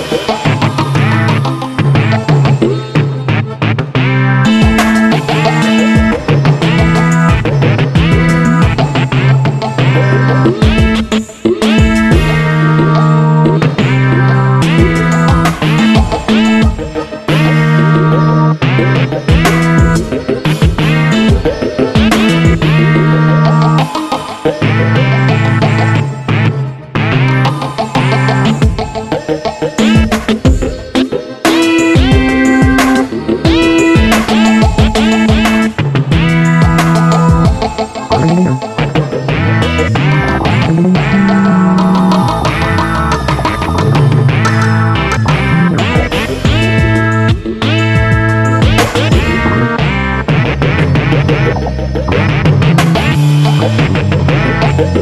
Bye.